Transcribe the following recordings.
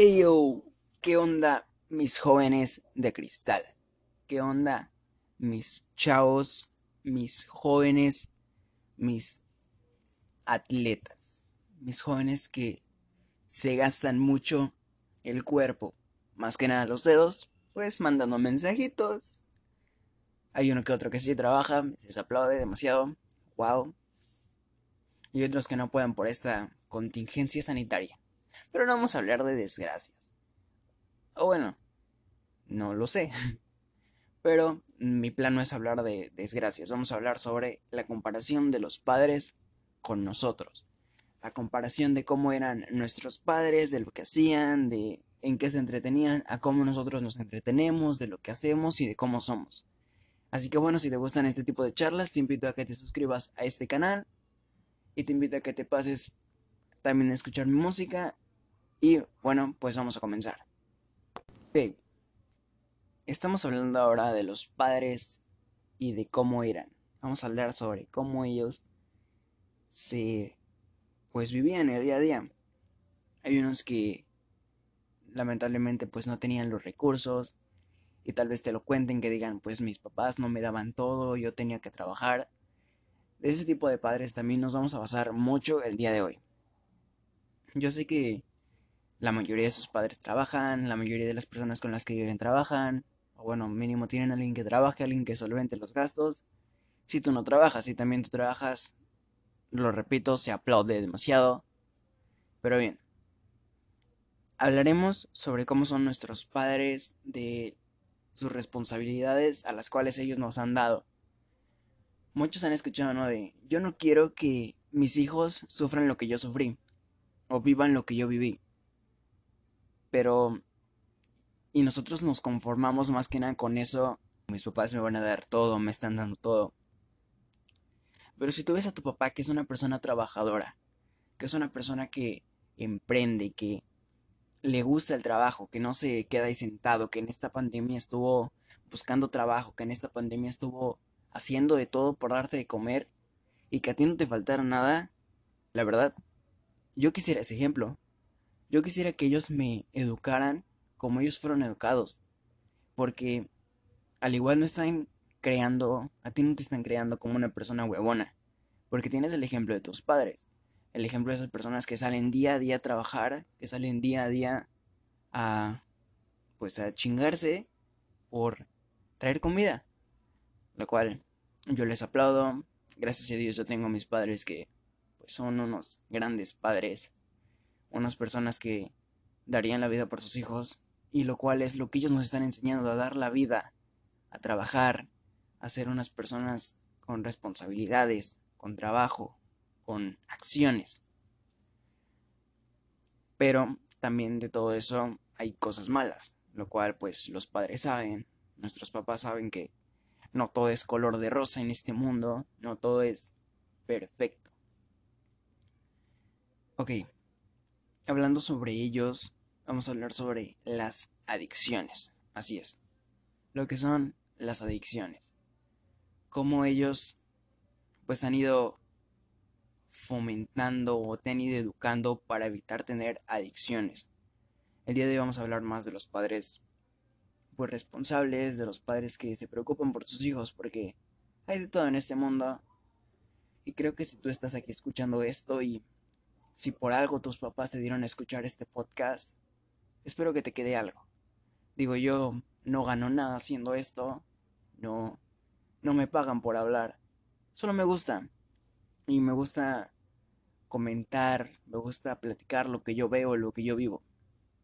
Eyo, ¿qué onda mis jóvenes de cristal? ¿Qué onda mis chavos, mis jóvenes, mis atletas? Mis jóvenes que se gastan mucho el cuerpo, más que nada los dedos, pues mandando mensajitos. Hay uno que otro que sí trabaja, se aplaude demasiado, wow. Y otros que no pueden por esta contingencia sanitaria. Pero no vamos a hablar de desgracias. O bueno, no lo sé. Pero mi plan no es hablar de desgracias. Vamos a hablar sobre la comparación de los padres con nosotros. La comparación de cómo eran nuestros padres, de lo que hacían, de en qué se entretenían, a cómo nosotros nos entretenemos, de lo que hacemos y de cómo somos. Así que bueno, si te gustan este tipo de charlas, te invito a que te suscribas a este canal y te invito a que te pases también a escuchar mi música y bueno, pues vamos a comenzar. Ok. Estamos hablando ahora de los padres y de cómo eran. Vamos a hablar sobre cómo ellos se pues vivían el día a día. Hay unos que lamentablemente pues no tenían los recursos y tal vez te lo cuenten que digan pues mis papás no me daban todo, yo tenía que trabajar. De ese tipo de padres también nos vamos a basar mucho el día de hoy. Yo sé que la mayoría de sus padres trabajan, la mayoría de las personas con las que viven trabajan, o bueno, mínimo tienen a alguien que trabaje, alguien que solvente los gastos. Si tú no trabajas, si también tú trabajas, lo repito, se aplaude demasiado. Pero bien, hablaremos sobre cómo son nuestros padres, de sus responsabilidades a las cuales ellos nos han dado. Muchos han escuchado, ¿no? De, yo no quiero que mis hijos sufran lo que yo sufrí, o vivan lo que yo viví. Pero... Y nosotros nos conformamos más que nada con eso. Mis papás me van a dar todo, me están dando todo. Pero si tú ves a tu papá que es una persona trabajadora, que es una persona que emprende, que le gusta el trabajo, que no se queda ahí sentado, que en esta pandemia estuvo buscando trabajo, que en esta pandemia estuvo haciendo de todo por darte de comer y que a ti no te faltara nada, la verdad, yo quisiera ese ejemplo. Yo quisiera que ellos me educaran como ellos fueron educados. Porque al igual no están creando, a ti no te están creando como una persona huevona. Porque tienes el ejemplo de tus padres. El ejemplo de esas personas que salen día a día a trabajar, que salen día a día a, pues a chingarse por traer comida. Lo cual yo les aplaudo. Gracias a Dios yo tengo a mis padres que pues, son unos grandes padres unas personas que darían la vida por sus hijos, y lo cual es lo que ellos nos están enseñando a dar la vida, a trabajar, a ser unas personas con responsabilidades, con trabajo, con acciones. Pero también de todo eso hay cosas malas, lo cual pues los padres saben, nuestros papás saben que no todo es color de rosa en este mundo, no todo es perfecto. Ok, hablando sobre ellos, vamos a hablar sobre las adicciones. Así es. Lo que son las adicciones. Cómo ellos pues han ido fomentando o te han ido educando para evitar tener adicciones. El día de hoy vamos a hablar más de los padres pues responsables, de los padres que se preocupan por sus hijos, porque hay de todo en este mundo. Y creo que si tú estás aquí escuchando esto y si por algo tus papás te dieron a escuchar este podcast, espero que te quede algo. Digo, yo no gano nada haciendo esto, no, no me pagan por hablar, solo me gusta. Y me gusta comentar, me gusta platicar lo que yo veo, lo que yo vivo.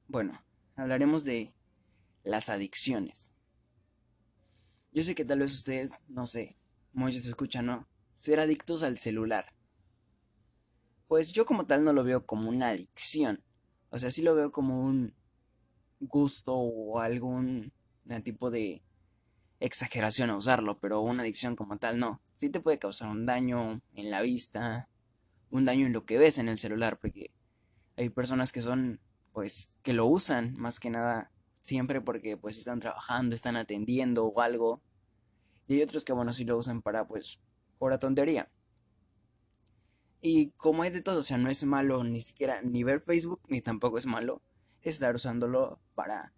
Bueno, hablaremos de las adicciones. Yo sé que tal vez ustedes, no sé, muchos escuchan, ¿no? Ser adictos al celular pues yo como tal no lo veo como una adicción. O sea, sí lo veo como un gusto o algún tipo de exageración a usarlo, pero una adicción como tal no. Sí te puede causar un daño en la vista, un daño en lo que ves en el celular, porque hay personas que son, pues, que lo usan más que nada siempre porque pues están trabajando, están atendiendo o algo. Y hay otros que, bueno, sí lo usan para, pues, pura tontería. Y como hay de todo, o sea, no es malo ni siquiera ni ver Facebook, ni tampoco es malo estar usándolo para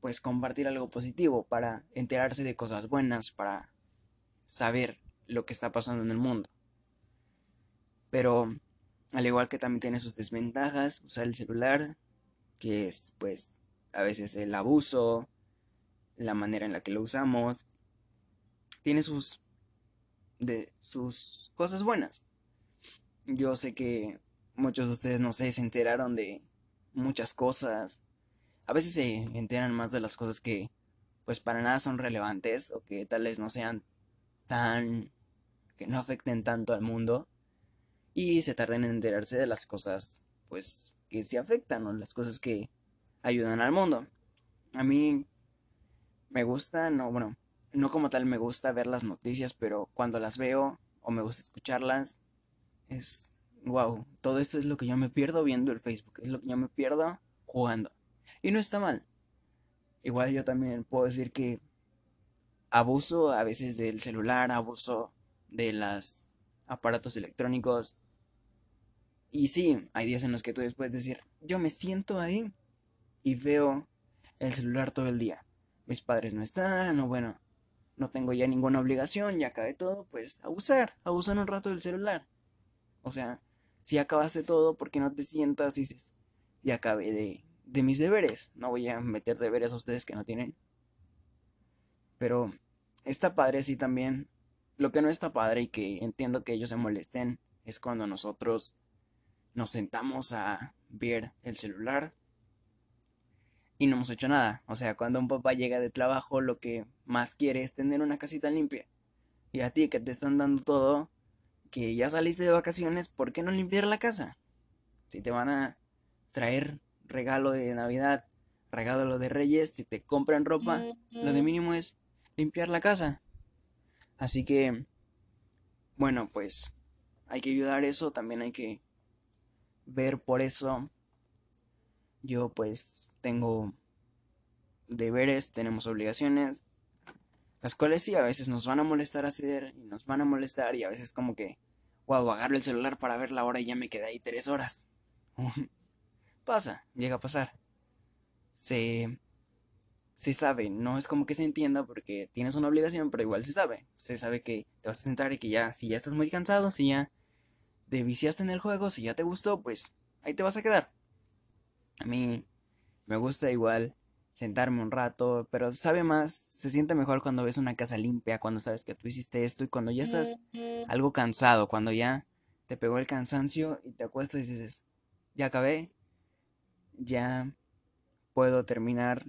pues compartir algo positivo, para enterarse de cosas buenas, para saber lo que está pasando en el mundo. Pero al igual que también tiene sus desventajas, usar el celular, que es pues a veces el abuso, la manera en la que lo usamos, tiene sus de sus cosas buenas. Yo sé que muchos de ustedes no sé, se enteraron de muchas cosas. A veces se enteran más de las cosas que pues para nada son relevantes o que tal vez no sean tan que no afecten tanto al mundo y se tarden en enterarse de las cosas pues que sí afectan o las cosas que ayudan al mundo. A mí me gusta, no, bueno, no como tal me gusta ver las noticias, pero cuando las veo o me gusta escucharlas, es wow, todo esto es lo que yo me pierdo viendo el Facebook, es lo que yo me pierdo jugando. Y no está mal. Igual yo también puedo decir que abuso a veces del celular, abuso de los aparatos electrónicos. Y sí, hay días en los que tú después decir, yo me siento ahí y veo el celular todo el día. Mis padres no están, o bueno, no tengo ya ninguna obligación, ya acabé todo, pues abusar, abusar un rato del celular. O sea, si acabaste todo, ¿por qué no te sientas y dices, ya acabé de, de mis deberes? No voy a meter deberes a ustedes que no tienen. Pero está padre sí también. Lo que no está padre y que entiendo que ellos se molesten es cuando nosotros nos sentamos a ver el celular y no hemos hecho nada. O sea, cuando un papá llega de trabajo, lo que más quiere es tener una casita limpia. Y a ti que te están dando todo, que ya saliste de vacaciones, ¿por qué no limpiar la casa? Si te van a traer regalo de Navidad, regalo de Reyes, si te compran ropa, lo de mínimo es limpiar la casa. Así que, bueno, pues hay que ayudar eso, también hay que ver por eso. Yo pues tengo deberes, tenemos obligaciones, las cuales sí, a veces nos van a molestar hacer y nos van a molestar y a veces como que, wow, agarro el celular para ver la hora y ya me quedé ahí tres horas. Pasa, llega a pasar. Se, se sabe, no es como que se entienda porque tienes una obligación, pero igual se sabe. Se sabe que te vas a sentar y que ya, si ya estás muy cansado, si ya te viciaste en el juego, si ya te gustó, pues ahí te vas a quedar. A mí me gusta igual sentarme un rato, pero sabe más, se siente mejor cuando ves una casa limpia, cuando sabes que tú hiciste esto y cuando ya estás algo cansado, cuando ya te pegó el cansancio y te acuestas y dices, ya acabé, ya puedo terminar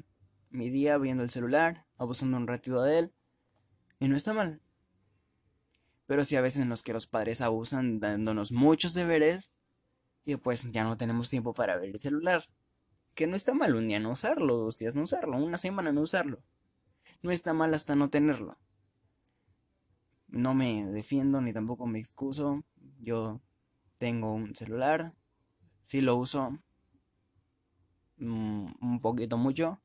mi día viendo el celular, abusando un ratito de él, y no está mal. Pero sí a veces en los que los padres abusan dándonos muchos deberes y pues ya no tenemos tiempo para ver el celular. Que no está mal un día no usarlo, dos días no usarlo, una semana no usarlo. No está mal hasta no tenerlo. No me defiendo ni tampoco me excuso. Yo tengo un celular. Sí lo uso mm, un poquito mucho.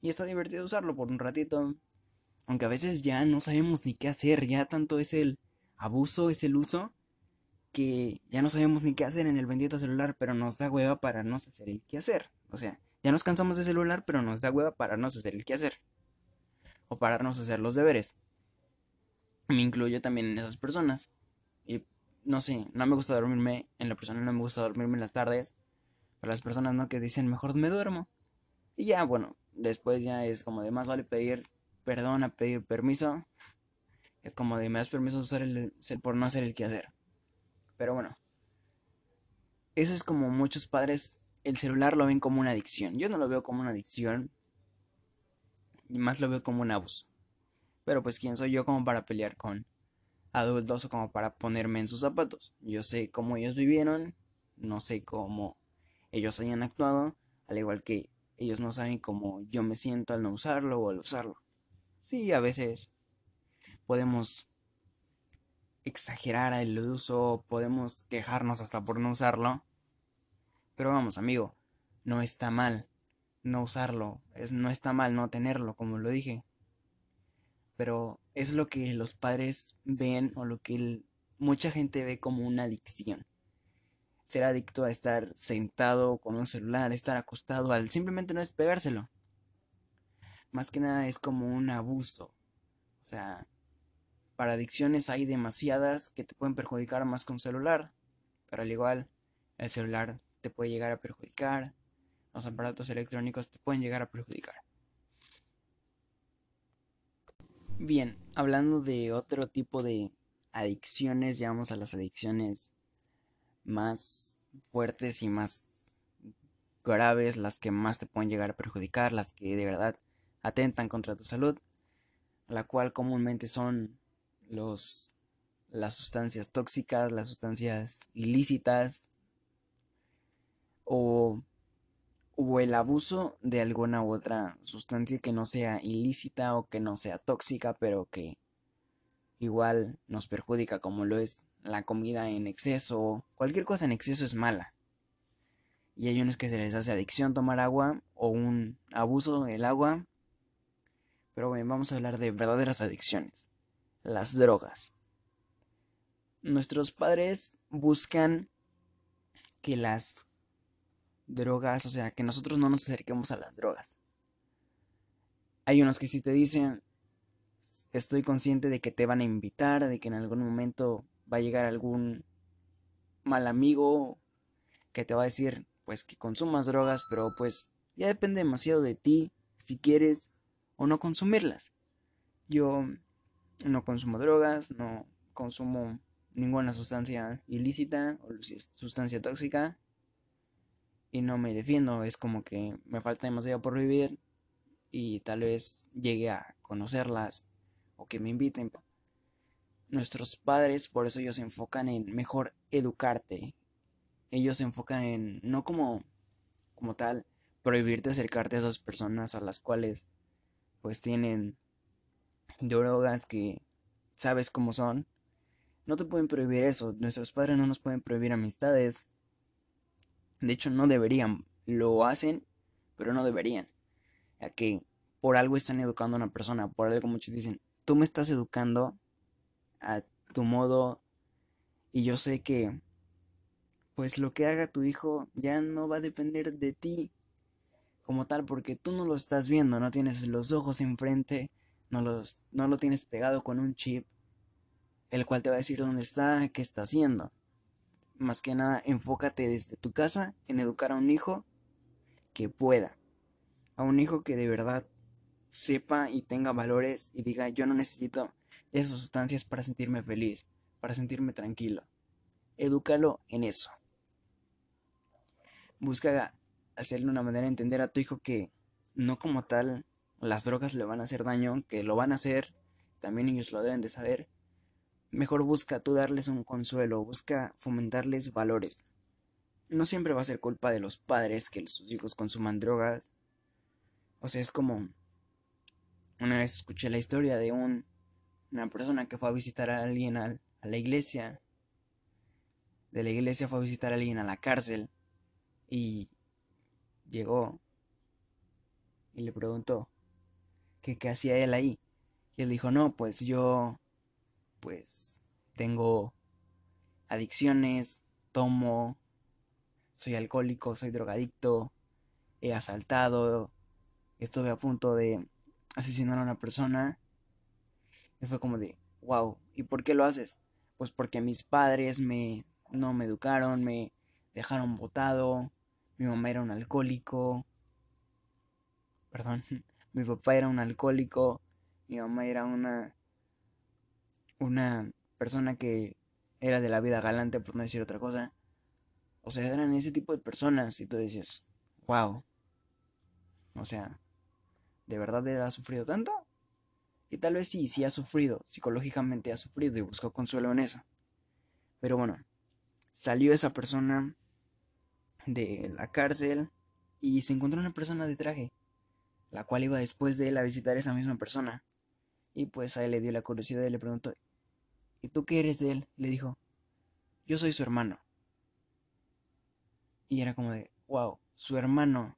Y está divertido usarlo por un ratito. Aunque a veces ya no sabemos ni qué hacer. Ya tanto es el abuso, es el uso que ya no sabemos ni qué hacer en el bendito celular, pero nos da hueva para no hacer el qué hacer. O sea, ya nos cansamos de celular, pero nos da hueva para no hacer el qué hacer. O pararnos a hacer los deberes. Me incluyo también en esas personas. Y no sé, no me gusta dormirme. En la persona no me gusta dormirme en las tardes. Para las personas no que dicen mejor me duermo. Y ya, bueno, después ya es como de más vale pedir perdón a pedir permiso. Es como de me das permiso usar el, por no hacer el qué hacer. Pero bueno. Eso es como muchos padres el celular lo ven como una adicción. Yo no lo veo como una adicción. Más lo veo como un abuso. Pero pues quién soy yo como para pelear con adultos o como para ponerme en sus zapatos. Yo sé cómo ellos vivieron. No sé cómo ellos hayan actuado. Al igual que ellos no saben cómo yo me siento al no usarlo o al usarlo. Sí, a veces podemos exagerar el uso, podemos quejarnos hasta por no usarlo. Pero vamos, amigo, no está mal no usarlo, es, no está mal no tenerlo, como lo dije. Pero es lo que los padres ven o lo que mucha gente ve como una adicción. ser adicto a estar sentado con un celular, estar acostado, al simplemente no despegárselo. Más que nada es como un abuso. O sea, para adicciones hay demasiadas que te pueden perjudicar más que un celular. Pero al igual, el celular te puede llegar a perjudicar. Los aparatos electrónicos te pueden llegar a perjudicar. Bien, hablando de otro tipo de adicciones, llegamos a las adicciones más fuertes y más graves, las que más te pueden llegar a perjudicar, las que de verdad atentan contra tu salud, la cual comúnmente son los las sustancias tóxicas, las sustancias ilícitas o, o el abuso de alguna u otra sustancia que no sea ilícita o que no sea tóxica, pero que igual nos perjudica como lo es la comida en exceso, cualquier cosa en exceso es mala. Y hay unos que se les hace adicción tomar agua o un abuso del agua. Pero bueno, vamos a hablar de verdaderas adicciones. Las drogas. Nuestros padres buscan que las drogas, o sea, que nosotros no nos acerquemos a las drogas. Hay unos que sí te dicen, estoy consciente de que te van a invitar, de que en algún momento va a llegar algún mal amigo que te va a decir, pues que consumas drogas, pero pues ya depende demasiado de ti si quieres o no consumirlas. Yo no consumo drogas, no consumo ninguna sustancia ilícita o sustancia tóxica y no me defiendo, es como que me falta demasiado por vivir y tal vez llegue a conocerlas o que me inviten. Nuestros padres, por eso ellos se enfocan en mejor educarte. Ellos se enfocan en no como como tal prohibirte acercarte a esas personas a las cuales pues tienen drogas que sabes cómo son. No te pueden prohibir eso. Nuestros padres no nos pueden prohibir amistades. De hecho, no deberían. Lo hacen, pero no deberían. Ya que por algo están educando a una persona. Por algo muchos dicen, tú me estás educando a tu modo y yo sé que pues lo que haga tu hijo ya no va a depender de ti como tal porque tú no lo estás viendo, no tienes los ojos enfrente, no, los, no lo tienes pegado con un chip, el cual te va a decir dónde está, qué está haciendo. Más que nada, enfócate desde tu casa en educar a un hijo que pueda, a un hijo que de verdad sepa y tenga valores y diga yo no necesito esas sustancias para sentirme feliz, para sentirme tranquilo. Edúcalo en eso. Busca hacerle una manera de entender a tu hijo que no como tal las drogas le van a hacer daño, que lo van a hacer, también ellos lo deben de saber. Mejor busca tú darles un consuelo, busca fomentarles valores. No siempre va a ser culpa de los padres que sus hijos consuman drogas. O sea, es como una vez escuché la historia de un, una persona que fue a visitar a alguien a, a la iglesia. De la iglesia fue a visitar a alguien a la cárcel. Y llegó y le preguntó que qué hacía él ahí. Y él dijo, no, pues yo, pues, tengo adicciones, tomo, soy alcohólico, soy drogadicto, he asaltado, estuve a punto de asesinar a una persona. Y fue como de, wow, ¿y por qué lo haces? Pues porque mis padres me no me educaron, me dejaron botado, mi mamá era un alcohólico. Perdón, mi papá era un alcohólico, mi mamá era una una persona que era de la vida galante, por no decir otra cosa. O sea, eran ese tipo de personas y tú dices, wow. O sea, ¿de verdad ha sufrido tanto? Y tal vez sí, sí ha sufrido, psicológicamente ha sufrido y buscó consuelo en eso. Pero bueno, salió esa persona de la cárcel y se encontró una persona de traje, la cual iba después de él a visitar a esa misma persona. Y pues a él le dio la curiosidad y le preguntó, ¿y tú qué eres de él? Le dijo, yo soy su hermano. Y era como de, wow, su hermano.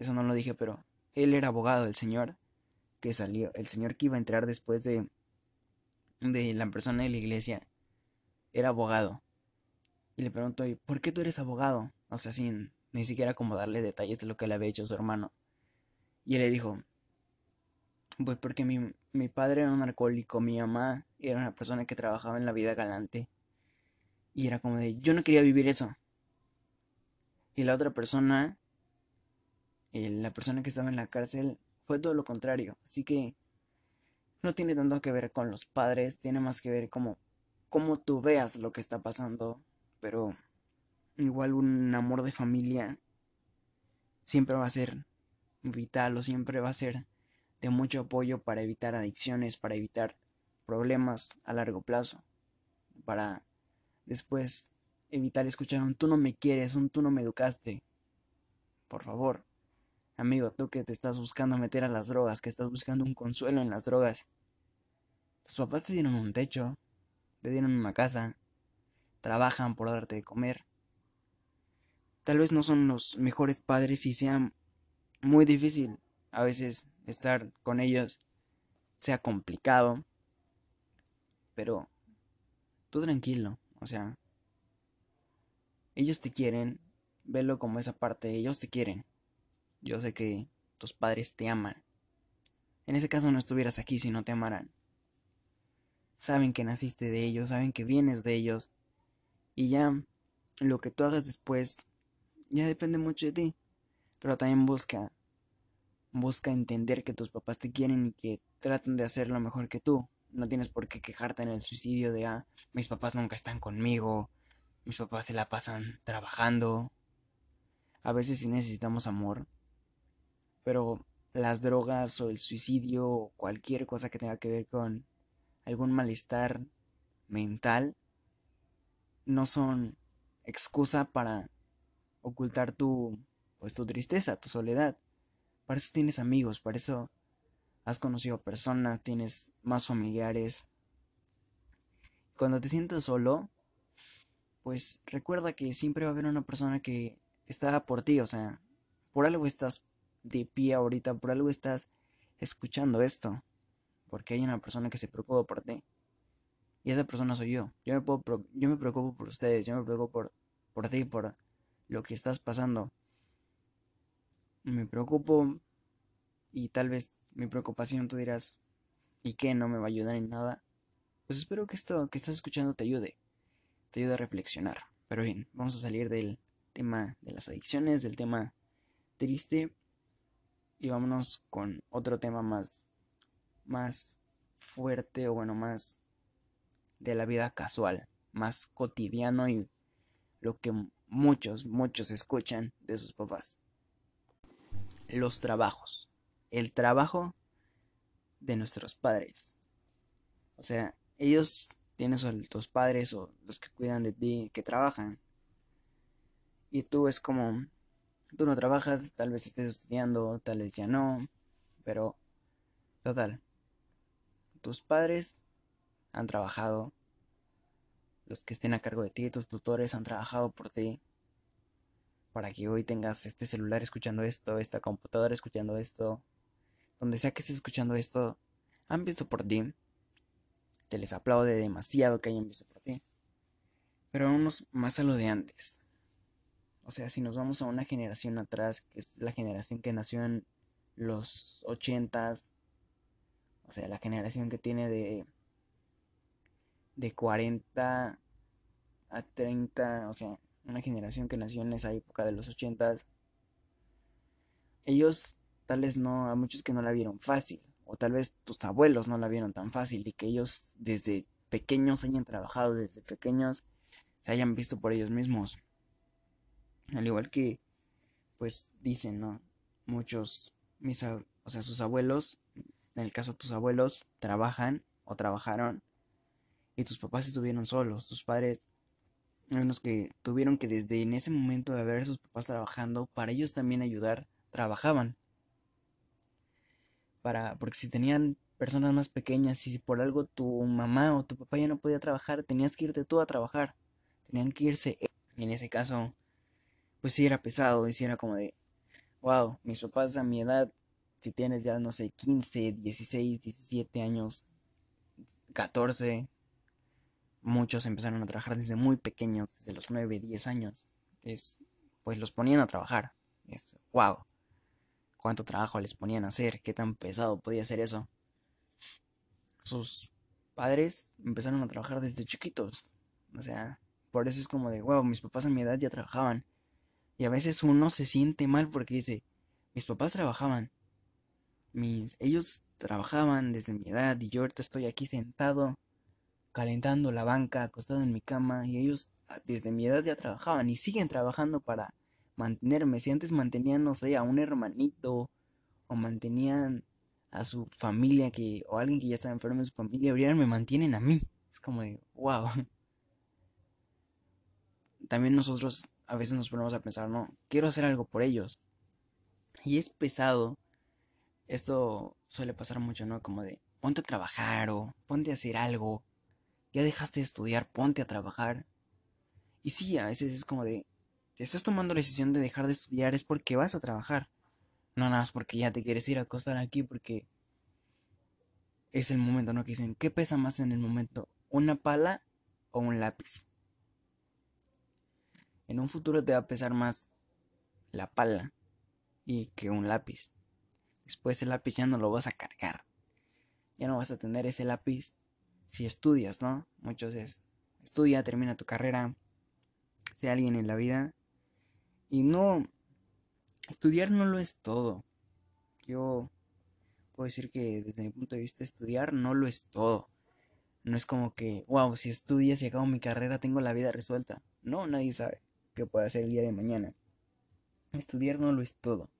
Eso no lo dije, pero él era abogado, el señor que salió, el señor que iba a entrar después de, de la persona de la iglesia, era abogado. Y le pregunto, ¿y por qué tú eres abogado? O sea, sin ni siquiera como darle detalles de lo que le había hecho su hermano. Y él le dijo, pues porque mi, mi padre era un alcohólico, mi mamá era una persona que trabajaba en la vida galante. Y era como de, yo no quería vivir eso. Y la otra persona, la persona que estaba en la cárcel, fue todo lo contrario. Así que no tiene tanto que ver con los padres, tiene más que ver como cómo tú veas lo que está pasando. Pero igual un amor de familia siempre va a ser vital o siempre va a ser de mucho apoyo para evitar adicciones, para evitar problemas a largo plazo, para después evitar escuchar un tú no me quieres, un tú no me educaste. Por favor, amigo, tú que te estás buscando meter a las drogas, que estás buscando un consuelo en las drogas. Tus papás te dieron un techo, te dieron una casa, trabajan por darte de comer. Tal vez no son los mejores padres y sea muy difícil a veces estar con ellos, sea complicado, pero tú tranquilo, o sea, ellos te quieren, velo como esa parte, ellos te quieren. Yo sé que tus padres te aman. En ese caso no estuvieras aquí si no te amaran. Saben que naciste de ellos, saben que vienes de ellos. Y ya lo que tú hagas después ya depende mucho de ti. Pero también busca busca entender que tus papás te quieren y que tratan de hacer lo mejor que tú. No tienes por qué quejarte en el suicidio de, ah, mis papás nunca están conmigo, mis papás se la pasan trabajando. A veces sí necesitamos amor, pero las drogas o el suicidio o cualquier cosa que tenga que ver con algún malestar mental no son excusa para ocultar tu pues tu tristeza, tu soledad. Para eso tienes amigos, para eso has conocido personas, tienes más familiares. Cuando te sientas solo, pues recuerda que siempre va a haber una persona que está por ti, o sea, por algo estás de pie ahorita, por algo estás escuchando esto, porque hay una persona que se preocupa por ti. Y esa persona soy yo. Yo me, puedo, yo me preocupo por ustedes, yo me preocupo por, por ti, por lo que estás pasando. Me preocupo y tal vez mi preocupación tú dirás, ¿y qué? No me va a ayudar en nada. Pues espero que esto que estás escuchando te ayude te ayuda a reflexionar. Pero bien, vamos a salir del tema de las adicciones, del tema triste y vámonos con otro tema más más fuerte o bueno, más de la vida casual, más cotidiano y lo que muchos, muchos escuchan de sus papás. Los trabajos. El trabajo de nuestros padres. O sea, ellos tienes a tus padres o los que cuidan de ti que trabajan. Y tú es como, tú no trabajas, tal vez estés estudiando, tal vez ya no, pero total, tus padres han trabajado, los que estén a cargo de ti, tus tutores han trabajado por ti, para que hoy tengas este celular escuchando esto, esta computadora escuchando esto, donde sea que estés escuchando esto, han visto por ti te les aplaude demasiado que hayan visto por ti. Pero vamos más a lo de antes. O sea, si nos vamos a una generación atrás, que es la generación que nació en los ochentas, o sea, la generación que tiene de de 40 a 30, o sea, una generación que nació en esa época de los ochentas. Ellos tal vez no, a muchos que no la vieron fácil o tal vez tus abuelos no la vieron tan fácil y que ellos desde pequeños hayan trabajado, desde pequeños se hayan visto por ellos mismos. Al igual que, pues dicen, ¿no? Muchos, mis, o sea, sus abuelos, en el caso de tus abuelos, trabajan o trabajaron y tus papás estuvieron solos, tus padres, unos que tuvieron que desde en ese momento de ver a sus papás trabajando, para ellos también ayudar, trabajaban para porque si tenían personas más pequeñas y si por algo tu mamá o tu papá ya no podía trabajar, tenías que irte tú a trabajar. Tenían que irse. Y en ese caso, pues sí era pesado, y sí era como de, wow, mis papás a mi edad, si tienes ya, no sé, 15, 16, 17 años, 14, muchos empezaron a trabajar desde muy pequeños, desde los 9, 10 años. Es, pues los ponían a trabajar. Es, wow. Cuánto trabajo les ponían a hacer, qué tan pesado podía ser eso. Sus padres empezaron a trabajar desde chiquitos. O sea, por eso es como de, wow, mis papás a mi edad ya trabajaban. Y a veces uno se siente mal porque dice, mis papás trabajaban. Mis, ellos trabajaban desde mi edad y yo ahorita estoy aquí sentado calentando la banca, acostado en mi cama y ellos ah, desde mi edad ya trabajaban y siguen trabajando para mantenerme. Si antes mantenían, no sé, a un hermanito o mantenían a su familia que o alguien que ya estaba enfermo en su familia, me mantienen a mí. Es como de, wow. También nosotros a veces nos ponemos a pensar, no, quiero hacer algo por ellos. Y es pesado. Esto suele pasar mucho, ¿no? Como de, ponte a trabajar o ponte a hacer algo. Ya dejaste de estudiar, ponte a trabajar. Y sí, a veces es como de, estás tomando la decisión de dejar de estudiar es porque vas a trabajar. No nada más porque ya te quieres ir a acostar aquí porque es el momento, ¿no? Que dicen, ¿qué pesa más en el momento? ¿Una pala o un lápiz? En un futuro te va a pesar más la pala y que un lápiz. Después el lápiz ya no lo vas a cargar. Ya no vas a tener ese lápiz si estudias, ¿no? Muchos es estudia, termina tu carrera, sea alguien en la vida y no estudiar no lo es todo. Yo puedo decir que desde mi punto de vista estudiar no lo es todo. No es como que, wow, si estudias y acabo mi carrera tengo la vida resuelta. No, nadie sabe qué puede hacer el día de mañana. Estudiar no lo es todo.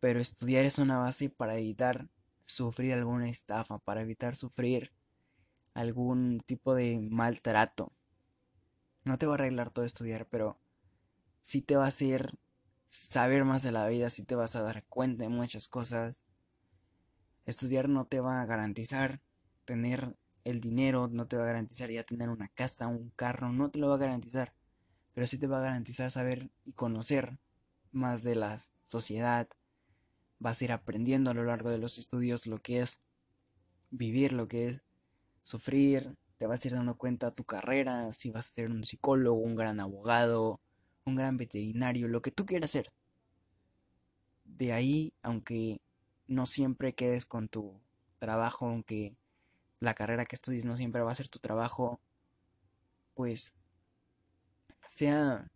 Pero estudiar es una base para evitar sufrir alguna estafa, para evitar sufrir algún tipo de maltrato. No te va a arreglar todo estudiar, pero sí te va a hacer saber más de la vida, sí te vas a dar cuenta de muchas cosas. Estudiar no te va a garantizar tener el dinero, no te va a garantizar ya tener una casa, un carro, no te lo va a garantizar, pero sí te va a garantizar saber y conocer más de la sociedad. Vas a ir aprendiendo a lo largo de los estudios lo que es vivir, lo que es sufrir, te vas a ir dando cuenta tu carrera, si vas a ser un psicólogo, un gran abogado, un gran veterinario, lo que tú quieras ser. De ahí, aunque no siempre quedes con tu trabajo, aunque la carrera que estudies no siempre va a ser tu trabajo, pues sea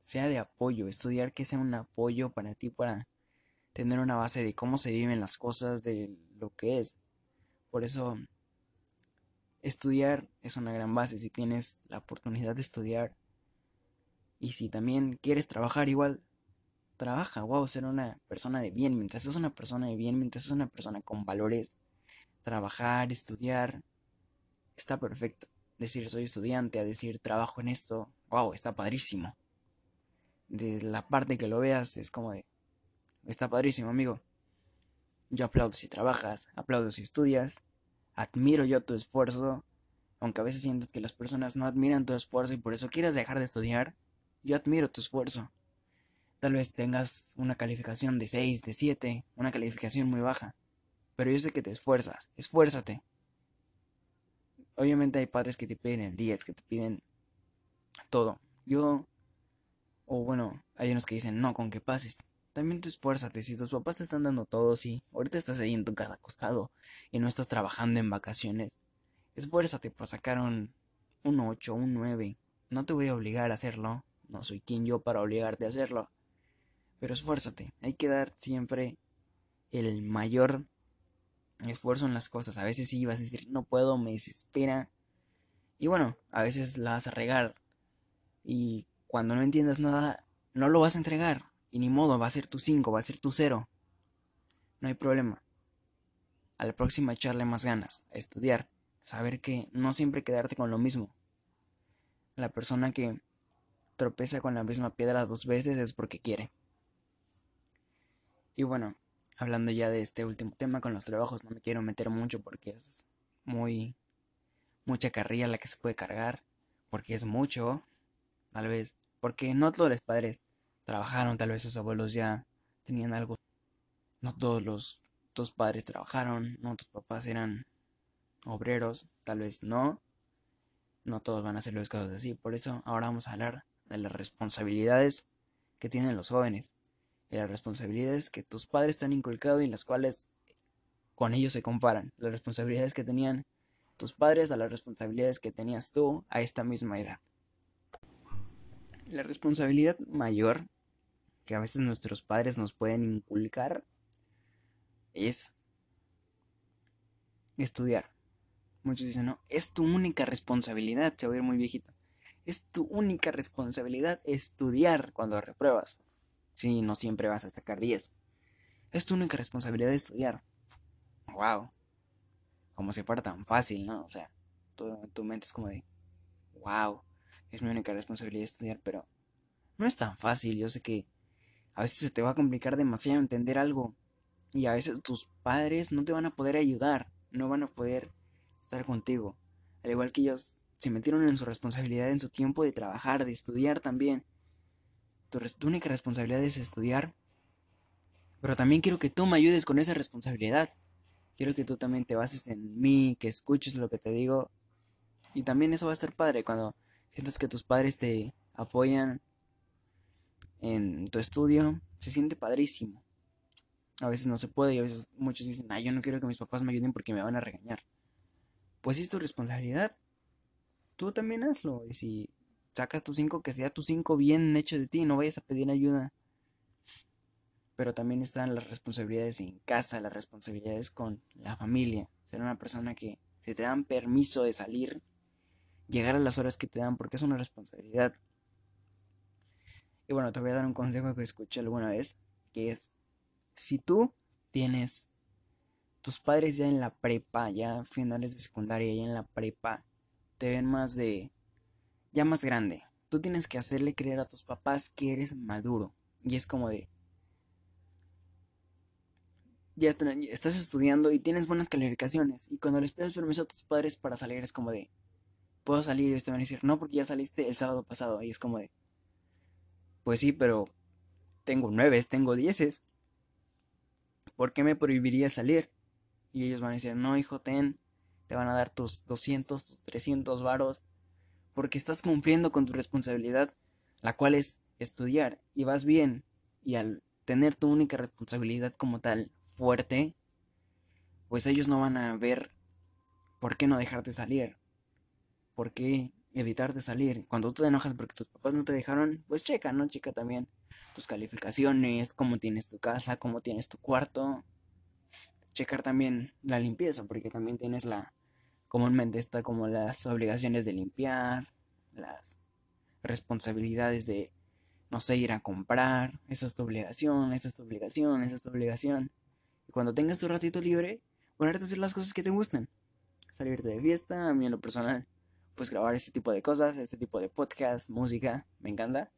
sea de apoyo, estudiar que sea un apoyo para ti para tener una base de cómo se viven las cosas, de lo que es. Por eso estudiar es una gran base si tienes la oportunidad de estudiar y si también quieres trabajar igual, trabaja, wow, ser una persona de bien. Mientras seas una persona de bien, mientras seas una persona con valores, trabajar, estudiar, está perfecto. Decir soy estudiante, a decir trabajo en esto, wow, está padrísimo. De la parte que lo veas es como de, está padrísimo, amigo. Yo aplaudo si trabajas, aplaudo si estudias, admiro yo tu esfuerzo, aunque a veces sientes que las personas no admiran tu esfuerzo y por eso quieres dejar de estudiar, yo admiro tu esfuerzo. Tal vez tengas una calificación de 6, de 7, una calificación muy baja. Pero yo sé que te esfuerzas, esfuérzate. Obviamente hay padres que te piden el 10, que te piden todo. Yo, o bueno, hay unos que dicen, no, con que pases. También te esfuérzate, si tus papás te están dando todo, sí. Ahorita estás ahí en tu casa y no estás trabajando en vacaciones. Esfuérzate por sacar un, un 8, un 9. No te voy a obligar a hacerlo. No soy quien yo para obligarte a hacerlo. Pero esfuérzate. Hay que dar siempre el mayor esfuerzo en las cosas. A veces sí vas a decir, no puedo, me desespera. Y bueno, a veces la vas a regar. Y cuando no entiendas nada, no lo vas a entregar. Y ni modo, va a ser tu 5, va a ser tu 0. No hay problema. A la próxima echarle más ganas, estudiar, saber que no siempre quedarte con lo mismo. La persona que tropeza con la misma piedra dos veces es porque quiere. Y bueno, hablando ya de este último tema con los trabajos, no me quiero meter mucho porque es muy mucha carrilla la que se puede cargar, porque es mucho, tal vez, porque no todos los padres trabajaron, tal vez sus abuelos ya tenían algo, no todos los dos padres trabajaron, no tus papás eran obreros, tal vez no, no todos van a hacer las cosas así. Por eso ahora vamos a hablar de las responsabilidades que tienen los jóvenes. Y las responsabilidades que tus padres te han inculcado y las cuales con ellos se comparan. Las responsabilidades que tenían tus padres a las responsabilidades que tenías tú a esta misma edad. La responsabilidad mayor que a veces nuestros padres nos pueden inculcar es estudiar. Muchos dicen, no, es tu única responsabilidad, se va a ir muy viejito. Es tu única responsabilidad estudiar cuando repruebas. Sí, no siempre vas a sacar 10. Es tu única responsabilidad estudiar. Wow. Como si fuera tan fácil, ¿no? O sea, tu, tu mente es como de, wow, es mi única responsabilidad estudiar, pero no es tan fácil. Yo sé que a veces se te va a complicar demasiado entender algo. Y a veces tus padres no te van a poder ayudar, no van a poder estar contigo. Al igual que ellos se metieron en su responsabilidad en su tiempo de trabajar, de estudiar también. Tu, única responsabilidad es estudiar. Pero también quiero que tú me ayudes con esa responsabilidad. Quiero que tú también te bases en mí, que escuches lo que te digo. Y también eso va a estar padre cuando sientas que tus padres te apoyan en tu estudio. Se siente padrísimo. A veces no se puede y a veces muchos dicen, ah, yo no quiero que mis papás me ayuden porque me van a regañar. Pues es tu responsabilidad. Tú también hazlo. Y si sacas tu 5, que sea tu 5 bien hecho de ti, no vayas a pedir ayuda pero también están las responsabilidades en casa, las responsabilidades con la familia. Ser una persona que si te dan permiso de salir, llegar a las horas que te dan porque es una responsabilidad. Y bueno, te voy a dar un consejo que escuché alguna vez, que es, si tú tienes tus padres ya en la prepa, ya finales de secundaria, ya en la prepa, te ven más de, ya más grande. Tú tienes que hacerle creer a tus papás que eres maduro. Y es como de, ya estás estudiando y tienes buenas calificaciones. Y cuando les pides permiso a tus padres para salir, es como de, puedo salir y ellos te van a decir, no, porque ya saliste el sábado pasado. Y es como de, pues sí, pero tengo nueves, tengo dieces. ¿Por qué me prohibiría salir? Y ellos van a decir, no, hijo, ten, te van a dar tus 200, tus 300 varos. Porque estás cumpliendo con tu responsabilidad, la cual es estudiar. Y vas bien. Y al tener tu única responsabilidad como tal, fuerte, pues ellos no van a ver por qué no dejarte salir, por qué evitarte salir. Cuando tú te enojas porque tus papás no te dejaron, pues checa, ¿no? Checa también tus calificaciones, cómo tienes tu casa, cómo tienes tu cuarto. Checar también la limpieza, porque también tienes la, comúnmente está como las obligaciones de limpiar, las responsabilidades de, no sé, ir a comprar, esa es tu obligación, esa es tu obligación, esa es tu obligación. Y cuando tengas tu ratito libre, ponerte a hacer las cosas que te gustan. Salirte de fiesta, a mí en lo personal, pues grabar este tipo de cosas, este tipo de podcast, música, me encanta.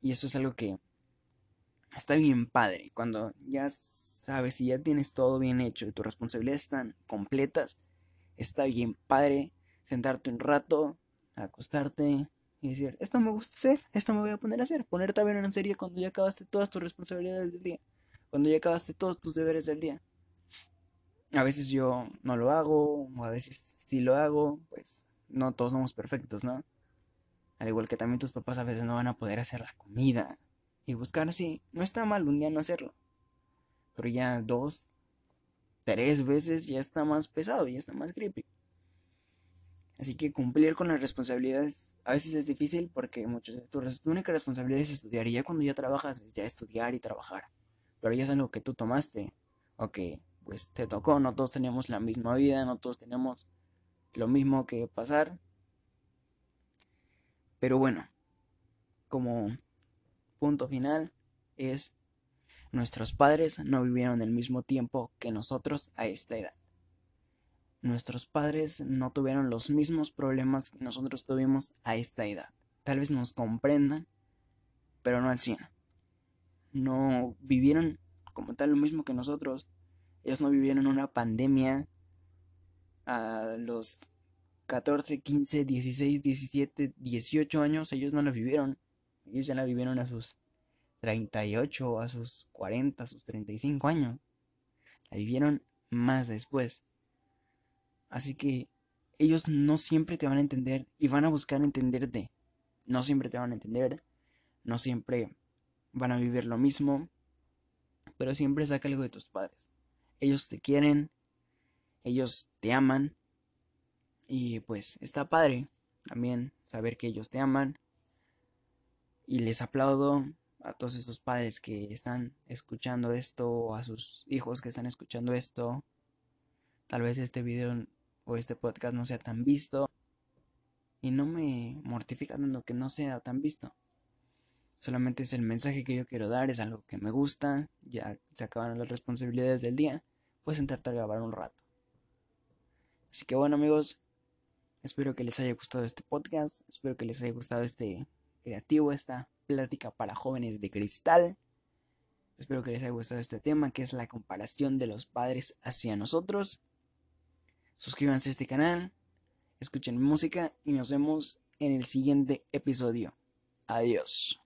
Y eso es algo que está bien padre. Cuando ya sabes y ya tienes todo bien hecho y tus responsabilidades están completas, está bien padre sentarte un rato, acostarte y decir, esto me gusta hacer, esto me voy a poner a hacer. Ponerte a ver una serie cuando ya acabaste todas tus responsabilidades del día cuando ya acabaste todos tus deberes del día. A veces yo no lo hago, o a veces sí lo hago, pues no todos somos perfectos, ¿no? Al igual que también tus papás a veces no van a poder hacer la comida. Y buscar así, no está mal un día no hacerlo. Pero ya dos, tres veces ya está más pesado, ya está más creepy. Así que cumplir con las responsabilidades a veces es difícil porque muchas tu, tu única responsabilidad es estudiar y ya cuando ya trabajas es ya estudiar y trabajar pero ya es algo que tú tomaste o que pues te tocó, no todos tenemos la misma vida, no todos tenemos lo mismo que pasar. Pero bueno, como punto final es nuestros padres no vivieron el mismo tiempo que nosotros a esta edad. Nuestros padres no tuvieron los mismos problemas que nosotros tuvimos a esta edad. Tal vez nos comprendan, pero no al 100 no vivieron como tal lo mismo que nosotros. Ellos no vivieron una pandemia a los 14, 15, 16, 17, 18 años. Ellos no la vivieron. Ellos ya la vivieron a sus 38, a sus 40, a sus 35 años. La vivieron más después. Así que ellos no siempre te van a entender y van a buscar entenderte. No siempre te van a entender, no siempre van a vivir lo mismo, pero siempre saca algo de tus padres. Ellos te quieren, ellos te aman y pues está padre también saber que ellos te aman y les aplaudo a todos esos padres que están escuchando esto o a sus hijos que están escuchando esto. Tal vez este video o este podcast no sea tan visto. Y no me mortifica tanto que no sea tan visto. Solamente es el mensaje que yo quiero dar, es algo que me gusta. Ya se acabaron las responsabilidades del día. Pues intentarte grabar un rato. Así que bueno amigos, espero que les haya gustado este podcast. Espero que les haya gustado este creativo, esta plática para jóvenes de cristal. Espero que les haya gustado este tema, que es la comparación de los padres hacia nosotros. Suscríbanse a este canal, escuchen música y nos vemos en el siguiente episodio. Adiós.